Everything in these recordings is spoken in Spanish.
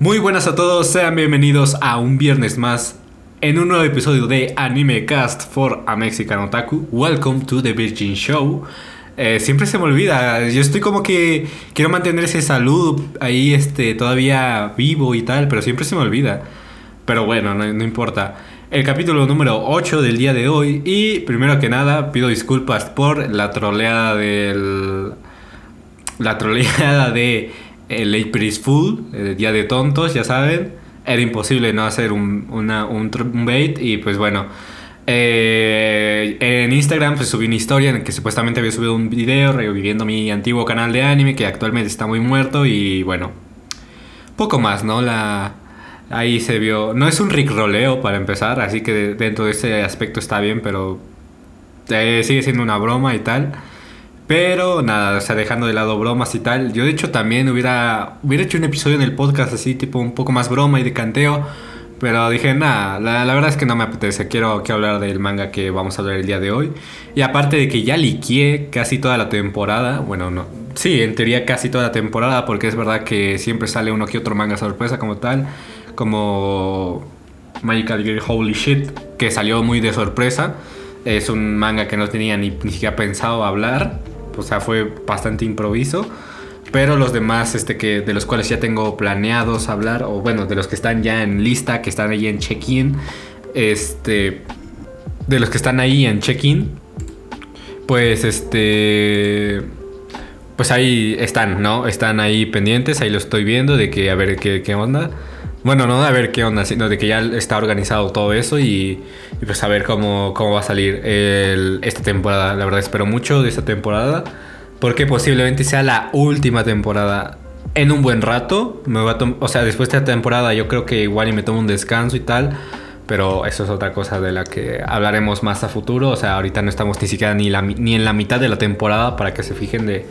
Muy buenas a todos, sean bienvenidos a un viernes más en un nuevo episodio de Anime Cast for a Mexican Otaku. Welcome to the Virgin Show. Eh, siempre se me olvida, yo estoy como que quiero mantener ese salud ahí este, todavía vivo y tal, pero siempre se me olvida. Pero bueno, no, no importa. El capítulo número 8 del día de hoy y primero que nada pido disculpas por la troleada del... La troleada de el April Fool, el Día de Tontos, ya saben. Era imposible no hacer un, una, un, un bait y pues bueno. Eh, en Instagram pues subí una historia en la que supuestamente había subido un video reviviendo mi antiguo canal de anime que actualmente está muy muerto y bueno, poco más, ¿no? La, ahí se vio, no es un roleo para empezar, así que dentro de ese aspecto está bien, pero eh, sigue siendo una broma y tal. Pero nada, o sea, dejando de lado bromas y tal. Yo de hecho también hubiera, hubiera hecho un episodio en el podcast así, tipo un poco más broma y de canteo. Pero dije, nada, la, verdad es que no me apetece. Quiero, quiero hablar del manga que vamos a hablar el día de hoy. Y aparte de que ya liqué casi toda la temporada. Bueno, no. Sí, en teoría casi toda la temporada. Porque es verdad que siempre sale uno que otro manga sorpresa como tal. Como Magical Girl Holy Shit. Que salió muy de sorpresa. Es un manga que no tenía ni, ni siquiera pensado hablar o sea, fue bastante improviso. Pero los demás, este, que, de los cuales ya tengo planeados hablar, o bueno, de los que están ya en lista, que están ahí en check-in, este, de los que están ahí en check-in, pues este, pues ahí están, ¿no? Están ahí pendientes, ahí lo estoy viendo de que a ver qué, qué onda. Bueno, no a ver qué onda, sino de que ya está organizado todo eso y, pues a ver cómo, cómo va a salir esta temporada. La verdad espero mucho de esta temporada porque posiblemente sea la última temporada en un buen rato. Me va o sea, después de esta temporada yo creo que igual y me tomo un descanso y tal. Pero eso es otra cosa de la que hablaremos más a futuro. O sea, ahorita no estamos ni siquiera ni, la, ni en la mitad de la temporada para que se fijen de,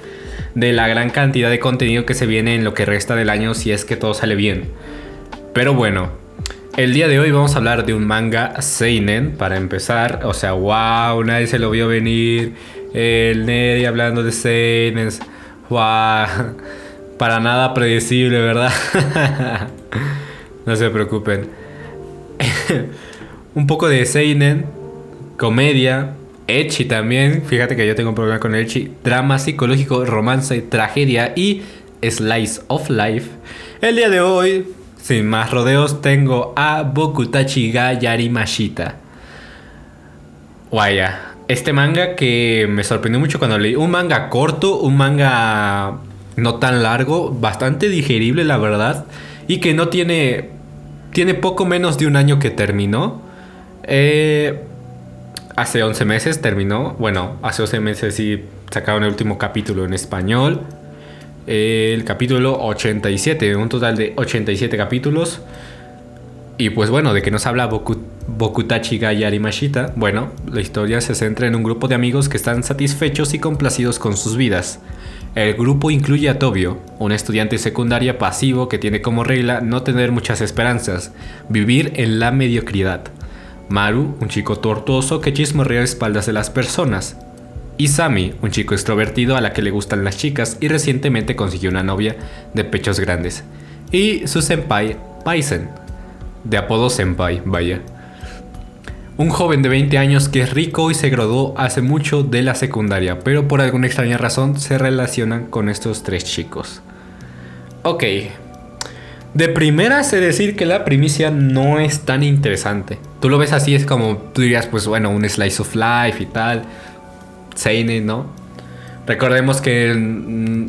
de la gran cantidad de contenido que se viene en lo que resta del año si es que todo sale bien. Pero bueno, el día de hoy vamos a hablar de un manga Seinen para empezar. O sea, wow, nadie se lo vio venir. El Neri hablando de Seinen. Wow, para nada predecible, ¿verdad? no se preocupen. un poco de Seinen, comedia, Echi también. Fíjate que yo tengo un problema con Echi. Drama psicológico, romance, tragedia y slice of life. El día de hoy sin más rodeos, tengo a Bokutachi ga Yarimashita. Vaya, este manga que me sorprendió mucho cuando leí. Un manga corto, un manga no tan largo, bastante digerible, la verdad. Y que no tiene. Tiene poco menos de un año que terminó. Eh, hace 11 meses terminó. Bueno, hace 11 meses sí sacaron el último capítulo en español el capítulo 87, un total de 87 capítulos. Y pues bueno, de que nos habla Bokutachi ga Yarimashita, bueno, la historia se centra en un grupo de amigos que están satisfechos y complacidos con sus vidas. El grupo incluye a Tobio, un estudiante secundaria pasivo que tiene como regla no tener muchas esperanzas, vivir en la mediocridad. Maru, un chico tortuoso que chismorrea espaldas de las personas, y Sami, un chico extrovertido a la que le gustan las chicas y recientemente consiguió una novia de pechos grandes. Y su senpai, Paisen, de apodo senpai, vaya. Un joven de 20 años que es rico y se graduó hace mucho de la secundaria, pero por alguna extraña razón se relacionan con estos tres chicos. Ok. De primera sé decir que la primicia no es tan interesante. Tú lo ves así, es como tú dirías, pues bueno, un slice of life y tal Seinen, ¿no? Recordemos que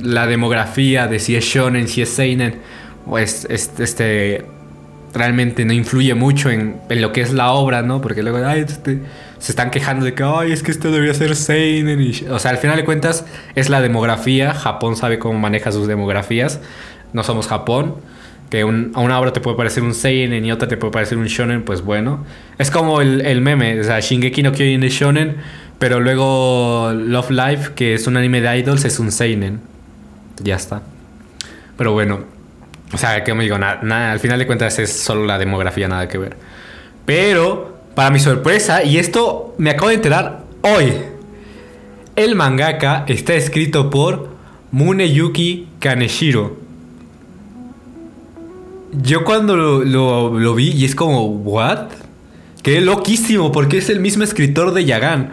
la demografía de si es shonen, si es seinen, pues este, realmente no influye mucho en, lo que es la obra, ¿no? Porque luego este, se están quejando de que, ay, es que esto debería ser seinen. o sea, al final de cuentas es la demografía. Japón sabe cómo maneja sus demografías. No somos Japón. Que a una obra te puede parecer un seinen y otra te puede parecer un shonen, pues bueno. Es como el, el meme, o sea, Shingeki no Kyojin de shonen pero luego Love Life, que es un anime de idols, es un seinen. Ya está. Pero bueno, o sea, que me digo, nada, al final de cuentas es solo la demografía, nada que ver. Pero, para mi sorpresa, y esto me acabo de enterar hoy, el mangaka está escrito por Muneyuki Kaneshiro. yo cuando lo, lo, lo vi y es como, ¿what? Qué loquísimo, porque es el mismo escritor de Yagan.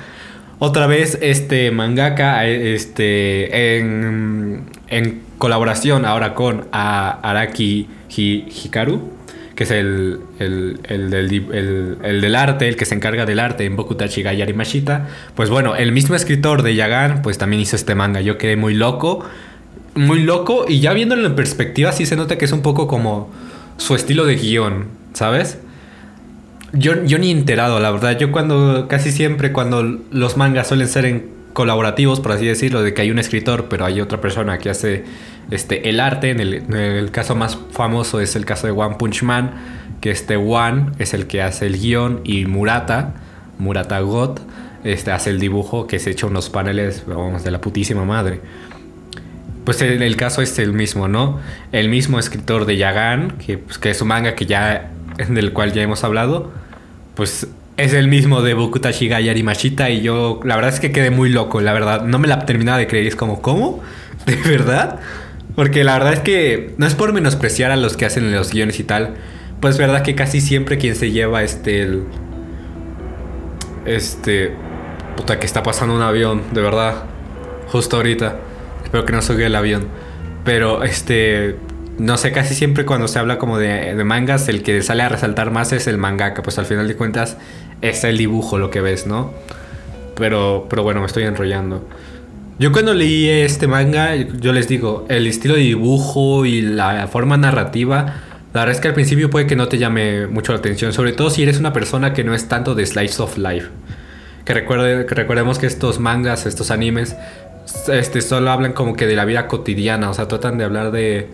Otra vez, este mangaka, este, en, en colaboración ahora con Araki Hikaru, que es el, el, el, del, el, del arte, el que se encarga del arte en Bokutachi Gayari Mashita. Pues bueno, el mismo escritor de Yagan, pues también hizo este manga. Yo quedé muy loco, muy loco, y ya viéndolo en perspectiva, sí se nota que es un poco como su estilo de guion, ¿sabes? Yo, yo ni enterado, la verdad. Yo cuando, casi siempre cuando los mangas suelen ser en colaborativos, por así decirlo, de que hay un escritor, pero hay otra persona que hace este, el arte. En el, caso más famoso es el caso de One Punch Man, que este One es el que hace el guion y Murata, Murata God, este, hace el dibujo que se echa unos paneles, vamos, de la putísima madre. Pues el, el caso es el mismo, ¿no? El mismo escritor de Yagan, que, pues, que es un manga que ya, del cual ya hemos hablado pues es el mismo de Bokutashi Gayari Mashita y yo la verdad es que quedé muy loco, la verdad, no me la terminaba de creer, es como, ¿cómo? ¿De verdad? Porque la verdad es que no es por menospreciar a los que hacen los guiones y tal, pues es verdad que casi siempre quien se lleva este este puta que está pasando un avión, de verdad, justo ahorita. Espero que no se el avión. Pero este no sé, casi siempre cuando se habla como de, mangas, el que sale a resaltar más es el mangaka, pues al final de cuentas es el dibujo lo que ves, ¿no? Pero, pero bueno, me estoy enrollando. Yo cuando leí este manga, yo les digo, el estilo de dibujo y la forma narrativa, la verdad es que al principio puede que no te llame mucho la atención, sobre todo si eres una persona que no es tanto de slice of life. Que, recuerde, que recordemos que estos mangas, estos animes, este, solo hablan como que de la vida cotidiana, o sea, tratan de hablar de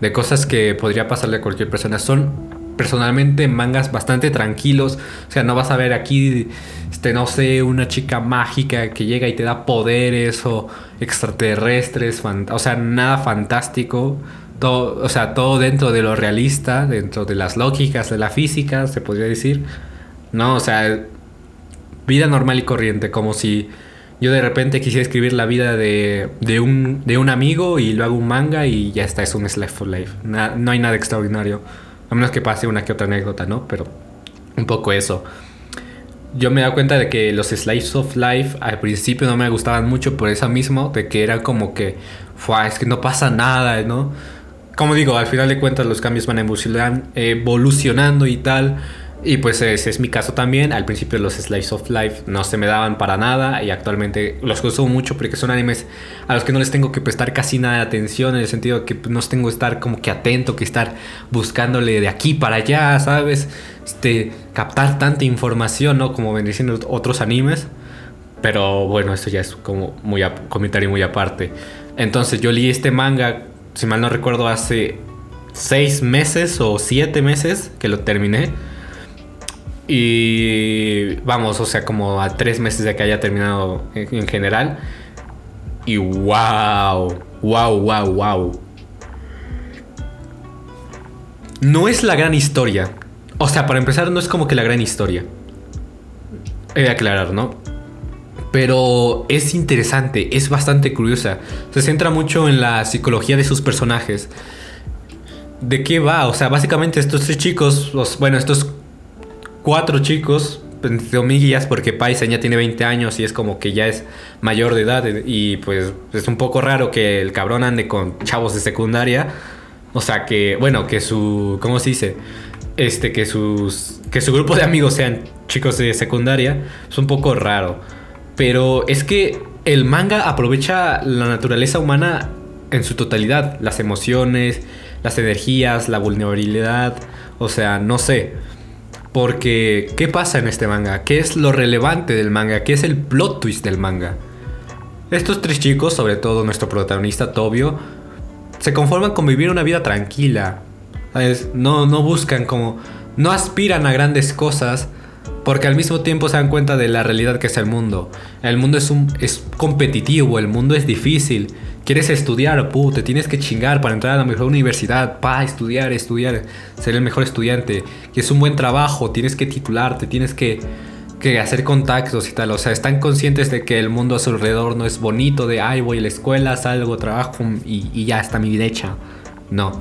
de cosas que podría pasarle a cualquier persona. Son personalmente mangas bastante tranquilos. O sea, no vas a ver aquí, este, no sé, una chica mágica que llega y te da poderes o extraterrestres. O sea, nada fantástico. Todo, o sea, todo dentro de lo realista, dentro de las lógicas de la física, se podría decir. No, o sea, vida normal y corriente, como si yo de repente quisiera escribir la vida de, de, un, de un amigo y lo hago un manga y ya está, es un Slice for Life. no hay nada extraordinario. A menos que pase una que otra anécdota, ¿no? Pero un poco eso. Yo me he dado cuenta de que los Slice of Life al principio no me gustaban mucho por eso mismo, de que era como que, es que no pasa nada, ¿no? Como digo, al final de cuentas los cambios van evolucionando y tal y pues ese es mi caso también. Al principio los Slice of Life no se me daban para nada y actualmente los consumo mucho porque son animes a los que no les tengo que prestar casi nada de atención en el sentido que no tengo que estar como que atento, que estar buscándole de aquí para allá, ¿sabes? Este, captar tanta información, ¿no? Como ven diciendo otros animes. Pero bueno, esto ya es como muy comentario muy aparte. Entonces yo leí este manga, si mal no recuerdo, hace seis meses o siete meses que lo terminé. Y vamos, o sea, como a tres meses de que haya terminado en, general. Y wow, wow, wow, wow. No es la gran historia. O sea, para empezar, no es como que la gran historia. He de aclarar, ¿no? Pero es interesante, es bastante curiosa. Se centra mucho en la psicología de sus personajes. ¿De qué va? O sea, básicamente estos tres chicos, los, bueno, estos cuatro chicos, guías porque Paisa ya tiene 20 años y es como que ya es mayor de edad y pues es un poco raro que el cabrón ande con chavos de secundaria. O sea que, bueno, que su, ¿cómo se dice? Este, que sus, que su grupo de amigos sean chicos de secundaria es un poco raro. Pero es que el manga aprovecha la naturaleza humana en su totalidad, las emociones, las energías, la vulnerabilidad, o sea, no sé. Porque, ¿qué pasa en este manga? ¿Qué es lo relevante del manga? ¿Qué es el plot twist del manga? Estos tres chicos, sobre todo nuestro protagonista Tobio, se conforman con vivir una vida tranquila. No, no buscan como... No aspiran a grandes cosas porque al mismo tiempo se dan cuenta de la realidad que es el mundo. El mundo es, un, es competitivo, el mundo es difícil quieres estudiar, te tienes que chingar para entrar a la mejor universidad, pa, estudiar, estudiar, ser el mejor estudiante, que es un buen trabajo, tienes que titularte, tienes que, hacer contactos y tal, o sea, están conscientes de que el mundo a su alrededor no es bonito, de, ay, voy a la escuela, salgo, trabajo y, y ya está mi vida hecha, no.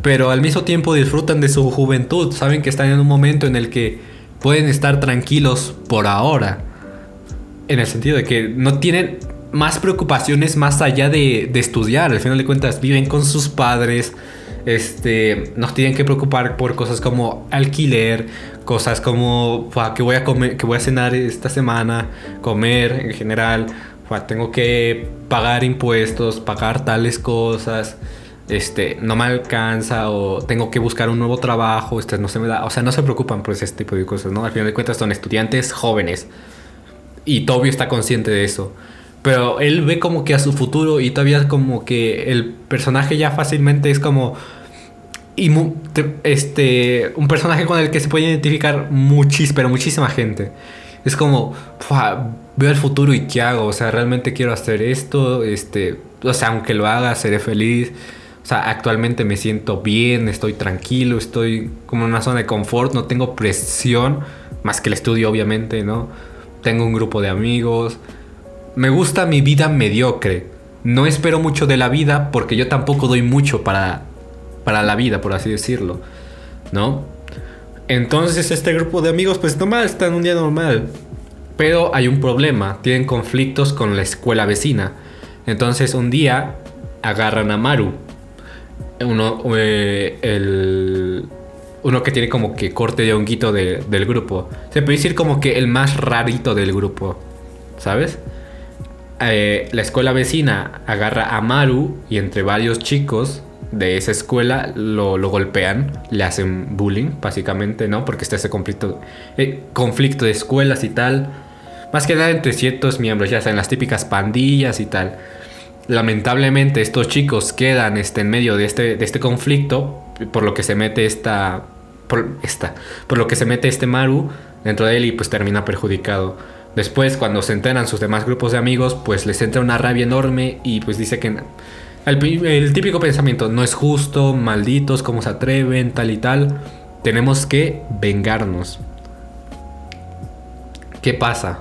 pero al mismo tiempo disfrutan de su juventud, saben que están en un momento en el que pueden estar tranquilos por ahora. En el sentido de que no tienen más preocupaciones más allá de, de estudiar. Al final de cuentas, viven con sus padres. Este, nos tienen que preocupar por cosas como alquiler, cosas como que voy a comer, que voy a cenar esta semana, comer en general, tengo que pagar impuestos, pagar tales cosas, este, no me alcanza o tengo que buscar un nuevo trabajo, este, no se me da, o sea, no se preocupan por ese tipo de cosas, ¿no? Al final de cuentas son estudiantes jóvenes y Toby está consciente de eso. Pero él ve como que a su futuro y todavía como que el personaje ya fácilmente es como este un personaje con el que se puede identificar muchísima, pero muchísima gente. Es como, veo el futuro y qué hago, o sea, realmente quiero hacer esto, este, o sea, aunque lo haga, seré feliz. O sea, actualmente me siento bien, estoy tranquilo, estoy como en una zona de confort, no tengo presión, más que el estudio obviamente, ¿no? Tengo un grupo de amigos. Me gusta mi vida mediocre. No espero mucho de la vida porque yo tampoco doy mucho para, para la vida, por así decirlo, ¿no? Entonces este grupo de amigos pues normal, están un día normal. Pero hay un problema, tienen conflictos con la escuela vecina. Entonces un día agarran a Maru. Uno, eh, el, uno que tiene como que corte de honguito del grupo. Se puede decir como que el más rarito del grupo. ¿Sabes? Eh, la escuela vecina agarra a Maru y entre varios chicos de esa escuela lo, golpean, le hacen bullying, básicamente, ¿no? Porque está ese conflicto, eh, conflicto de escuelas y tal. Más que nada entre ciertos miembros, ya sean las típicas pandillas y tal. Lamentablemente estos chicos quedan este, en medio de este, de este conflicto, por lo que se mete esta, por, esta, por lo que se mete este Maru dentro de él y pues termina perjudicado. Después, cuando se enteran sus demás grupos de amigos, pues les entra una rabia enorme y pues dice que el, típico pensamiento, no es justo, malditos, cómo se atreven, tal y tal. Tenemos que vengarnos. ¿Qué pasa?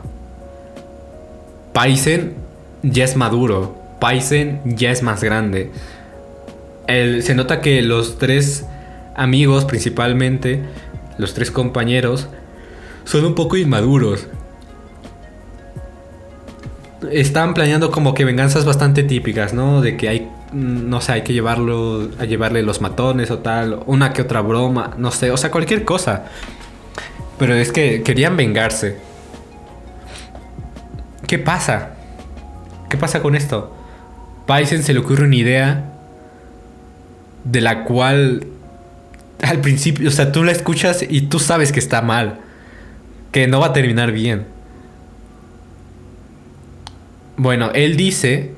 Paisen ya es maduro. Paisen ya es más grande. se nota que los tres amigos, principalmente, los tres compañeros, son un poco inmaduros están planeando como que venganzas bastante típicas, ¿no? De que hay, mm, no sé, hay que llevarlo, a llevarle los matones o tal, una que otra broma, no sé, o sea, cualquier cosa. Pero es que querían vengarse. ¿Qué pasa? ¿Qué pasa con esto? Paisen se le ocurre una idea de la cual al principio, o sea, tú la escuchas y tú sabes que está mal, que no va a terminar bien. Bueno, él dice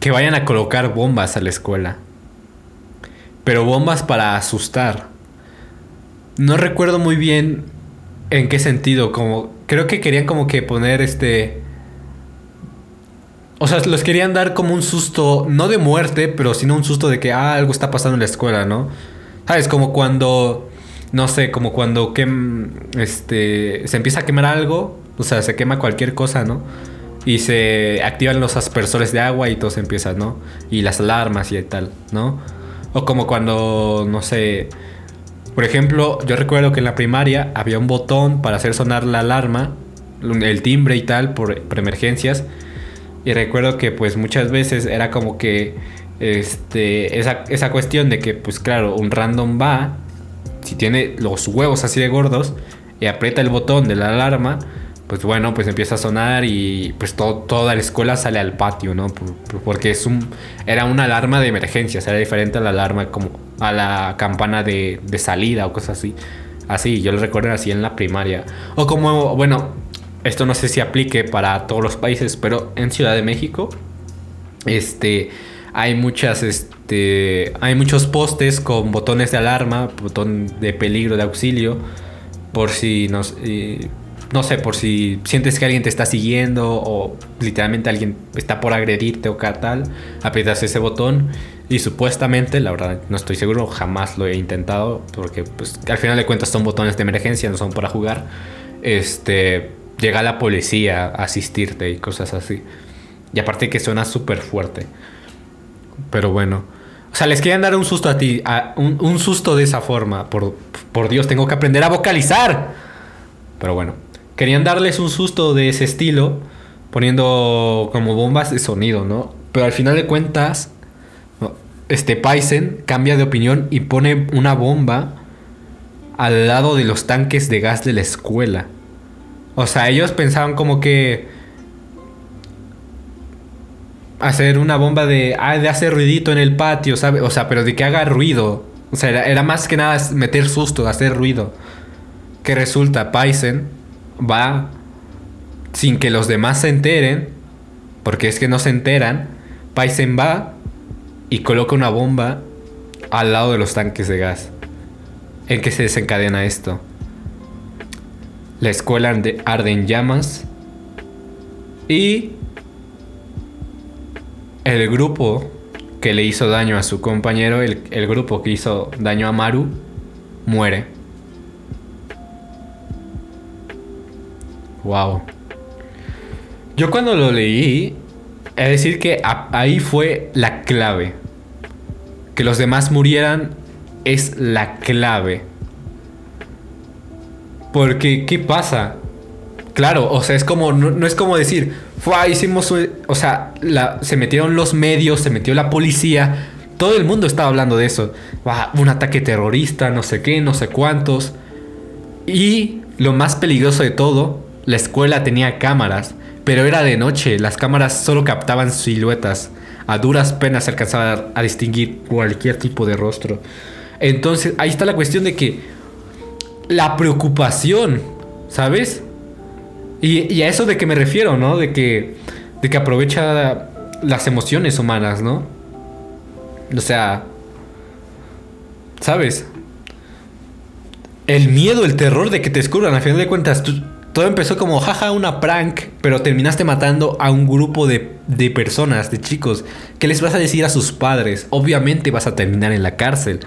que vayan a colocar bombas a la escuela. Pero bombas para asustar. No recuerdo muy bien en qué sentido, como creo que querían como que poner este o sea, los querían dar como un susto, no de muerte, pero sino un susto de que ah, algo está pasando en la escuela, ¿no? ¿Sabes? Como cuando no sé, como cuando este se empieza a quemar algo o sea, se quema cualquier cosa, ¿no? Y se activan los aspersores de agua y todo se empieza, ¿no? Y las alarmas y tal, ¿no? O como cuando, no sé, por ejemplo, yo recuerdo que en la primaria había un botón para hacer sonar la alarma, el timbre y tal, por, emergencias. Y recuerdo que pues muchas veces era como que este, esa, esa cuestión de que pues claro, un random va, si tiene los huevos así de gordos, y aprieta el botón de la alarma, pues bueno, pues empieza a sonar y pues toda la escuela sale al patio, ¿no? porque es un, era una alarma de emergencia, era diferente a la alarma como a la campana de, salida o cosas así. Así, yo lo recuerdo así en la primaria. O como, bueno, esto no sé si aplique para todos los países, pero en Ciudad de México, este, hay muchas, este, hay muchos postes con botones de alarma, botón de peligro, de auxilio, por si nos no sé, por si sientes que alguien te está siguiendo o literalmente alguien está por agredirte o tal, aprietas ese botón y supuestamente, la verdad no estoy seguro, jamás lo he intentado porque pues al final de cuentas son botones de emergencia, no son para jugar. Este, llega la policía a asistirte y cosas así. Y aparte que suena súper fuerte. Pero bueno. O sea, les querían dar un susto a ti. un, susto de esa forma. Por, por Dios, tengo que aprender a vocalizar. Pero bueno. Querían darles un susto de ese estilo. Poniendo como bombas de sonido, ¿no? Pero al final de cuentas. Este Paisen cambia de opinión y pone una bomba al lado de los tanques de gas de la escuela. O sea, ellos pensaban como que hacer una bomba de, ah, de hacer ruidito en el patio, ¿sabes? O sea, pero de que haga ruido. O sea, era, más que nada meter susto, hacer ruido. Que resulta, Paisen va sin que los demás se enteren, porque es que no se enteran. Paisen va y coloca una bomba al lado de los tanques de gas. ¿En qué se desencadena esto? La escuela arde en llamas y el grupo que le hizo daño a su compañero, el, grupo que hizo daño a Maru, muere. Wow. Yo cuando lo leí, es decir que ahí fue la clave. Que los demás murieran es la clave. Porque, ¿qué pasa? Claro, o sea, es como, no, es como decir, fue, hicimos, o sea, se metieron los medios, se metió la policía, todo el mundo estaba hablando de eso. un ataque terrorista, no sé qué, no sé cuántos. Y lo más peligroso de todo, la escuela tenía cámaras, pero era de noche, las cámaras solo captaban siluetas. A duras penas se alcanzaba a distinguir cualquier tipo de rostro. Entonces, ahí está la cuestión de que la preocupación, ¿sabes? Y, a eso de que me refiero, ¿no? De que, de que aprovecha las emociones humanas, ¿no? O sea, ¿sabes? El miedo, el terror de que te descubran, a final de cuentas, todo empezó como jaja, una prank, pero terminaste matando a un grupo de, de personas, de chicos. ¿Qué les vas a decir a sus padres? Obviamente vas a terminar en la cárcel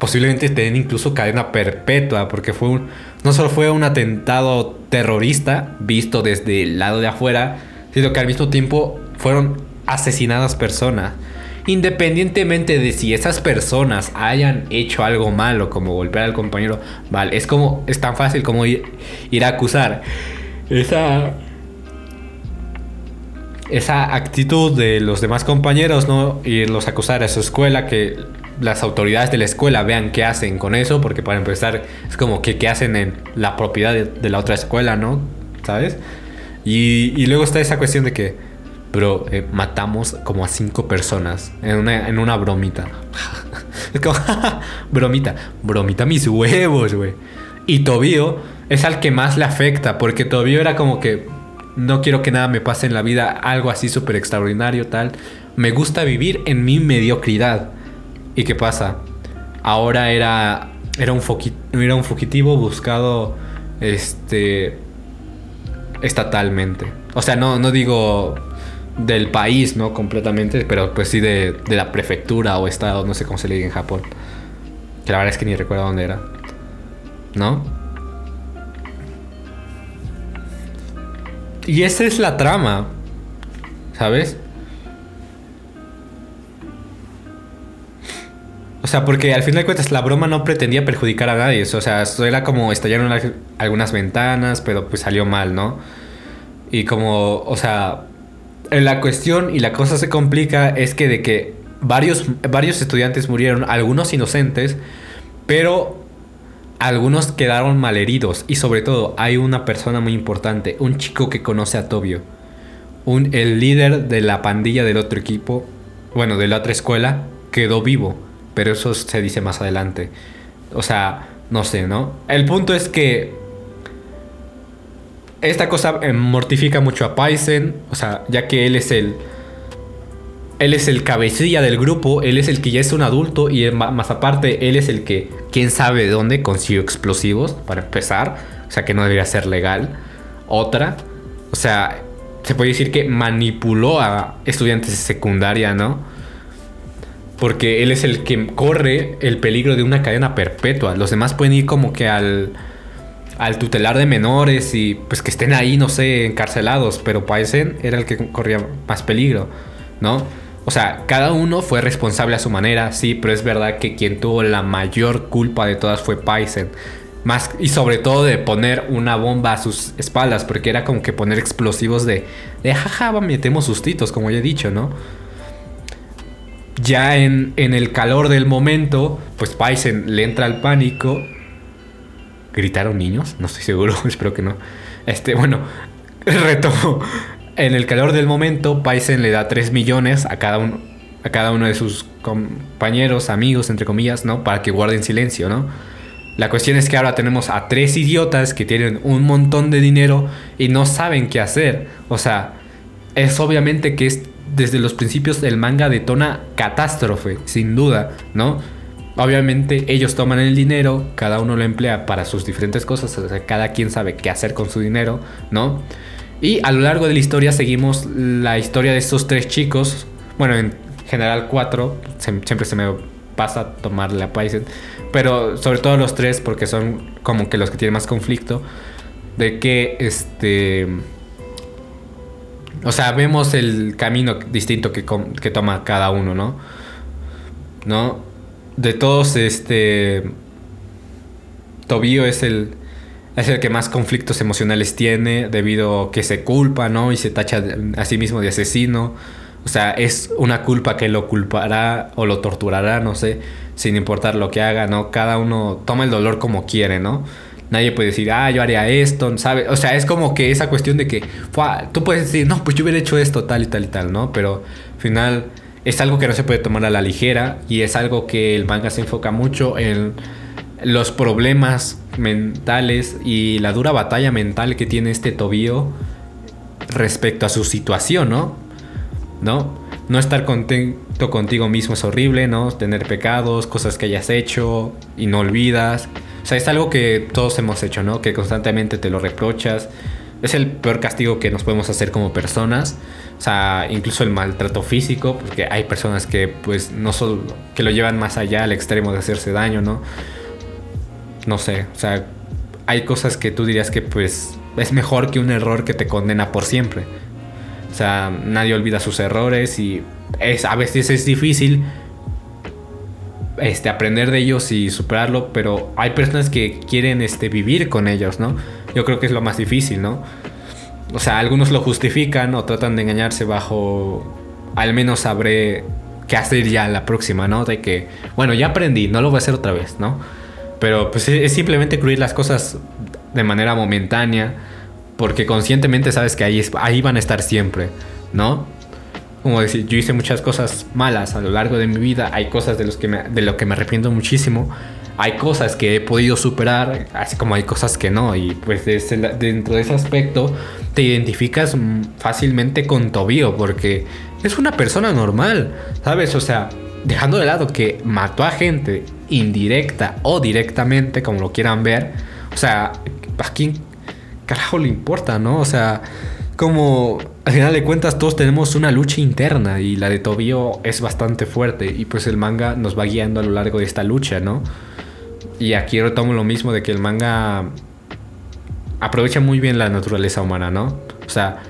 posiblemente den incluso cadena perpetua, porque fue un, no solo fue un atentado terrorista visto desde el lado de afuera, sino que al mismo tiempo fueron asesinadas personas. Independientemente de si esas personas hayan hecho algo malo, como golpear al compañero, vale, es como, es tan fácil como ir, a acusar. Esa esa actitud de los demás compañeros, ¿no? Y los acusar a su escuela que las autoridades de la escuela vean qué hacen con eso, porque para empezar es como que qué hacen en la propiedad de, la otra escuela, ¿no? ¿Sabes? Y, luego está esa cuestión de que, bro, eh, matamos como a cinco personas en una, en una bromita. es como, bromita, bromita mis huevos, güey. Y Tobio es al que más le afecta, porque Tobio era como que, no quiero que nada me pase en la vida, algo así súper extraordinario, tal. Me gusta vivir en mi mediocridad. ¿Y qué pasa? Ahora era, era, un, era un fugitivo buscado este, estatalmente. O sea, no, no digo del país, ¿no? Completamente, pero pues sí de, de la prefectura o estado, no sé cómo se le dice en Japón. Que la verdad es que ni recuerdo dónde era. ¿No? Y esa es la trama, ¿sabes? O sea, porque al final de cuentas la broma no pretendía perjudicar a nadie. O sea, era como estallaron algunas ventanas, pero pues salió mal, ¿no? Y como, o sea, la cuestión y la cosa se complica es que de que varios, varios estudiantes murieron, algunos inocentes, pero algunos quedaron malheridos. Y sobre todo, hay una persona muy importante, un chico que conoce a Tobio. Un, el líder de la pandilla del otro equipo, bueno, de la otra escuela, quedó vivo pero eso se dice más adelante. O sea, no sé, ¿no? El punto es que esta cosa eh, mortifica mucho a Paisen, o sea, ya que él es el él es el cabecilla del grupo, él es el que ya es un adulto y más aparte él es el que quién sabe de dónde consiguió explosivos para empezar, o sea, que no debería ser legal. Otra, o sea, se puede decir que manipuló a estudiantes de secundaria, ¿no? Porque él es el que corre el peligro de una cadena perpetua. Los demás pueden ir como que al, al tutelar de menores y pues que estén ahí, no sé, encarcelados. Pero Paisen era el que corría más peligro, ¿no? O sea, cada uno fue responsable a su manera, sí, pero es verdad que quien tuvo la mayor culpa de todas fue Paisen. Más, y sobre todo de poner una bomba a sus espaldas, porque era como que poner explosivos de, de jaja, metemos sustitos, como ya he dicho, ¿no? Ya en, en el calor del momento, pues Paisen le entra al pánico. ¿Gritaron niños? No estoy seguro, espero que no. Este, bueno, retomo. En el calor del momento, Paisen le da 3 millones a cada uno, a cada uno de sus compañeros, amigos, entre comillas, ¿no? Para que guarden silencio, ¿no? La cuestión es que ahora tenemos a tres idiotas que tienen un montón de dinero y no saben qué hacer. O sea, es obviamente que es desde los principios del manga detona catástrofe, sin duda, ¿no? Obviamente ellos toman el dinero, cada uno lo emplea para sus diferentes cosas, cada quien sabe qué hacer con su dinero, ¿no? Y a lo largo de la historia seguimos la historia de estos tres chicos, bueno, en general cuatro, siempre se me pasa tomarle a Paisen, pero sobre todo los tres porque son como que los que tienen más conflicto, de que este o sea, vemos el camino distinto que, que toma cada uno, ¿no? ¿No? De todos, este. Tobio es el. Es el que más conflictos emocionales tiene debido a que se culpa, ¿no? Y se tacha a sí mismo de asesino. O sea, es una culpa que lo culpará o lo torturará, no sé, sin importar lo que haga, ¿no? Cada uno toma el dolor como quiere, ¿no? Nadie puede decir, ah, yo haría esto, ¿sabes? O sea, es como que esa cuestión de que, tú puedes decir, no, pues yo hubiera hecho esto, tal y tal y tal, ¿no? Pero al final es algo que no se puede tomar a la ligera y es algo que el manga se enfoca mucho en los problemas mentales y la dura batalla mental que tiene este Tobío respecto a su situación, ¿no? ¿No? No estar contento contigo mismo es horrible, ¿no? Tener pecados, cosas que hayas hecho y no olvidas. O sea, es algo que todos hemos hecho, ¿no? Que constantemente te lo reprochas. Es el peor castigo que nos podemos hacer como personas. O sea, incluso el maltrato físico, porque hay personas que pues no solo que lo llevan más allá al extremo de hacerse daño, ¿no? No sé, o sea, hay cosas que tú dirías que pues es mejor que un error que te condena por siempre. O sea, nadie olvida sus errores y es, a veces es difícil este, aprender de ellos y superarlo, pero hay personas que quieren este, vivir con ellos, ¿no? Yo creo que es lo más difícil, ¿no? O sea, algunos lo justifican o tratan de engañarse bajo, al menos sabré qué hacer ya la próxima, ¿no? De que, bueno, ya aprendí, no lo voy a hacer otra vez, ¿no? Pero pues es simplemente incluir las cosas de manera momentánea, porque conscientemente sabes que ahí, ahí van a estar siempre, ¿no? como decir, yo hice muchas cosas malas a lo largo de mi vida, hay cosas de, los que de lo que me arrepiento muchísimo, hay cosas que he podido superar, así como hay cosas que no, y pues dentro de ese aspecto te identificas fácilmente con Tobio, porque es una persona normal, ¿sabes? O sea, dejando de lado que mató a gente indirecta o directamente, como lo quieran ver, o sea, ¿a quién carajo le importa, no? O sea como al final de cuentas todos tenemos una lucha interna y la de Tobio es bastante fuerte y pues el manga nos va guiando a lo largo de esta lucha, ¿no? Y aquí retomo lo mismo de que el manga aprovecha muy bien la naturaleza humana, ¿no? O sea,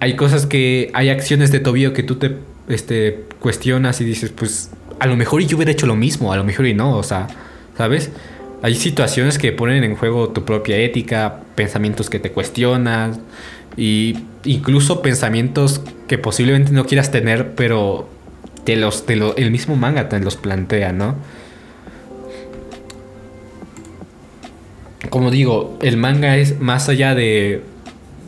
hay cosas que hay acciones de Tobio que tú te este, cuestionas y dices, pues a lo mejor yo hubiera hecho lo mismo, a lo mejor y no, o sea, ¿sabes? Hay situaciones que ponen en juego tu propia ética, pensamientos que te cuestionas, y incluso pensamientos que posiblemente no quieras tener, pero te los, el mismo manga te los plantea, ¿no? Como digo, el manga es más allá de,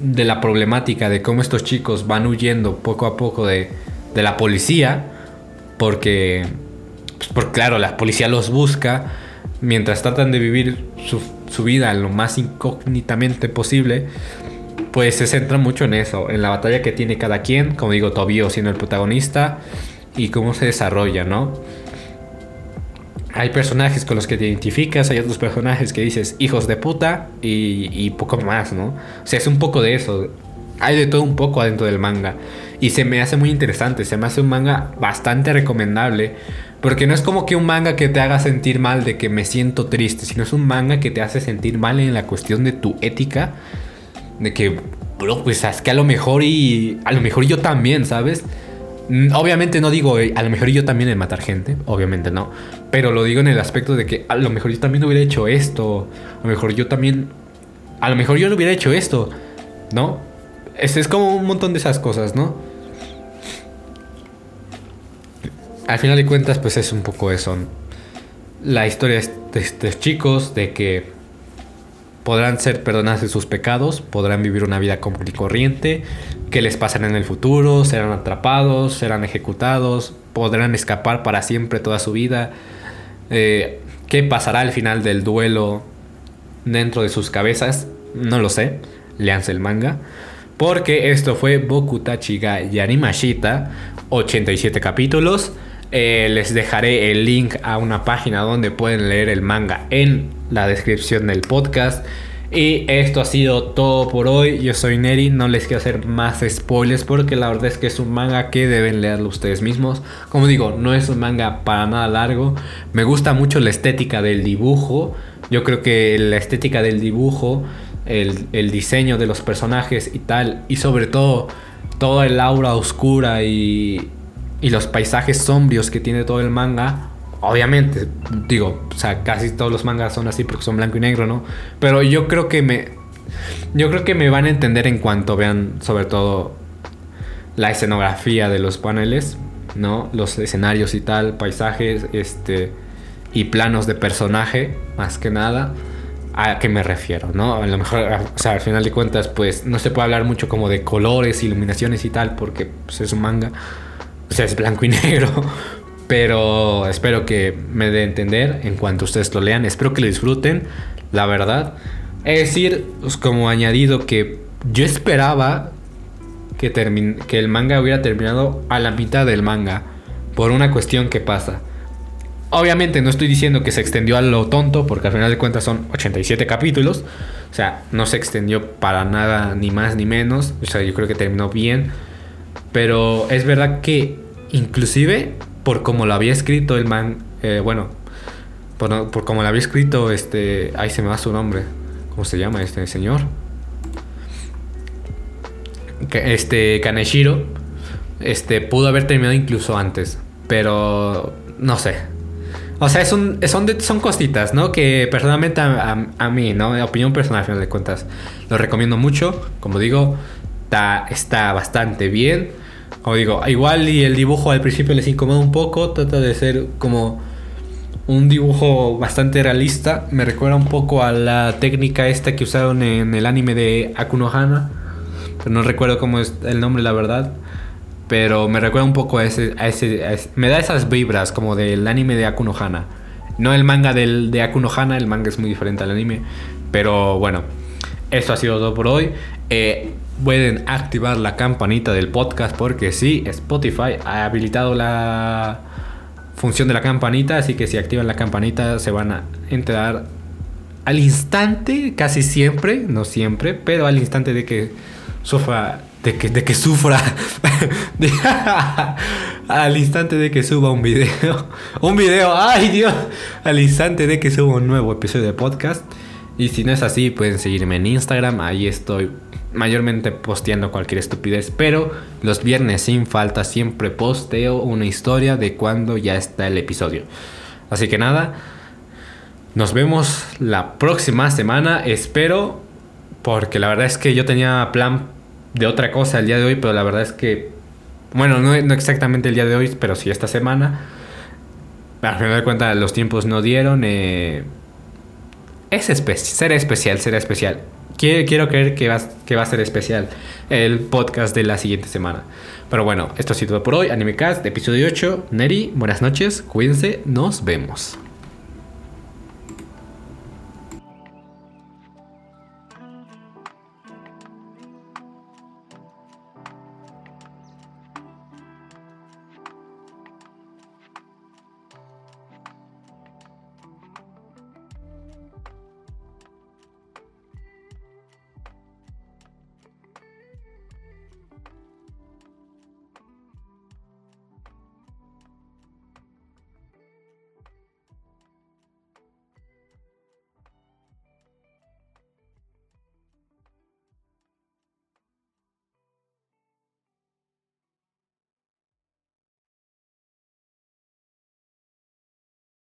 de la problemática de cómo estos chicos van huyendo poco a poco de, de la policía, porque, pues, claro, la policía los busca mientras tratan de vivir su, su vida lo más incógnitamente posible pues se centra mucho en eso, en la batalla que tiene cada quien, como digo, Tobio siendo el protagonista y cómo se desarrolla, ¿no? Hay personajes con los que te identificas, hay otros personajes que dices hijos de puta y, poco más, ¿no? O sea, es un poco de eso. Hay de todo un poco adentro del manga. Y se me hace muy interesante, se me hace un manga bastante recomendable. Porque no es como que un manga que te haga sentir mal de que me siento triste, sino es un manga que te hace sentir mal en la cuestión de tu ética de que, bro, pues es que a lo mejor y a lo mejor yo también, ¿sabes? Mm, obviamente no digo, a lo mejor yo también en matar gente, obviamente no. Pero lo digo en el aspecto de que a lo mejor yo también hubiera hecho esto. A lo mejor yo también. A lo mejor yo no hubiera hecho esto. ¿No? Es como un montón de esas cosas, ¿no? Al final de cuentas, pues es un poco eso. La historia de estos chicos, de que podrán ser perdonados de sus pecados, podrán vivir una vida común y corriente, qué les pasará en el futuro, serán atrapados, serán ejecutados, podrán escapar para siempre toda su vida, eh, qué pasará al final del duelo dentro de sus cabezas, no lo sé, leanse el manga, porque esto fue Bokutachi ga Yarimashita, 87 capítulos. Eh, les dejaré el link a una página donde pueden leer el manga en la descripción del podcast. Y esto ha sido todo por hoy. Yo soy Neri, no les quiero hacer más spoilers porque la verdad es que es un manga que deben leerlo ustedes mismos. Como digo, no es un manga para nada largo. Me gusta mucho la estética del dibujo. Yo creo que la estética del dibujo, el, diseño de los personajes y tal, y sobre todo toda el aura oscura y, y los paisajes sombrios que tiene todo el manga, obviamente, digo, o sea, casi todos los mangas son así porque son blanco y negro, ¿no? Pero yo creo que me yo creo que me van a entender en cuanto vean sobre todo la escenografía de los paneles, ¿no? Los escenarios y tal, paisajes, este y planos de personaje, más que nada. ¿A qué me refiero? ¿No? A lo mejor, o sea, al final de cuentas, pues no se puede hablar mucho como de colores, iluminaciones y tal, porque pues, es un manga o sea, es blanco y negro. Pero espero que me dé entender en cuanto ustedes lo lean. Espero que lo disfruten, la verdad. Es decir, pues, como añadido que yo esperaba que, que el manga hubiera terminado a la mitad del manga. Por una cuestión que pasa. Obviamente no estoy diciendo que se extendió a lo tonto, porque al final de cuentas son 87 capítulos. O sea, no se extendió para nada, ni más ni menos. O sea, yo creo que terminó bien. Pero es verdad que inclusive por como lo había escrito el man, eh, bueno, por, por, como lo había escrito, este, ahí se me va su nombre, ¿cómo se llama este señor? Este Kaneshiro, este, pudo haber terminado incluso antes, pero no sé. O sea, es un, son, son cositas, ¿no? Que personalmente a, mí, ¿no? Opinión personal, al final de cuentas, lo recomiendo mucho. Como digo, está bastante bien. Como digo, igual y el dibujo al principio les incomoda un poco, trata de ser como un dibujo bastante realista. Me recuerda un poco a la técnica esta que usaron en el anime de Akunohana. Pero no recuerdo cómo es el nombre, la verdad. Pero me recuerda un poco a ese, a ese, Me da esas vibras como del anime de Akunohana. No el manga del, de Akunohana, el manga es muy diferente al anime. Pero bueno, esto ha sido todo por hoy. Eh, pueden activar la campanita del podcast porque sí, Spotify ha habilitado la función de la campanita, así que si activan la campanita se van a enterar al instante, casi siempre, no siempre, pero al instante de que sufra, de que, de que sufra, al instante de que suba un video, un video, ay Dios, al instante de que suba un nuevo episodio de podcast. Y si no es así, pueden seguirme en Instagram, ahí estoy mayormente posteando cualquier estupidez, pero los viernes sin falta siempre posteo una historia de cuando ya está el episodio. Así que nada, nos vemos la próxima semana, espero, porque la verdad es que yo tenía plan de otra cosa el día de hoy, pero la verdad es que, bueno, no, exactamente el día de hoy, pero sí esta semana. Al final de cuentas los tiempos no dieron. Eh, es especial, será especial, será especial. Quiero, creer que va, que va a ser especial el podcast de la siguiente semana. Pero bueno, esto ha sido todo por hoy. AnimeCast, episodio 8. Neri, buenas noches, cuídense, nos vemos.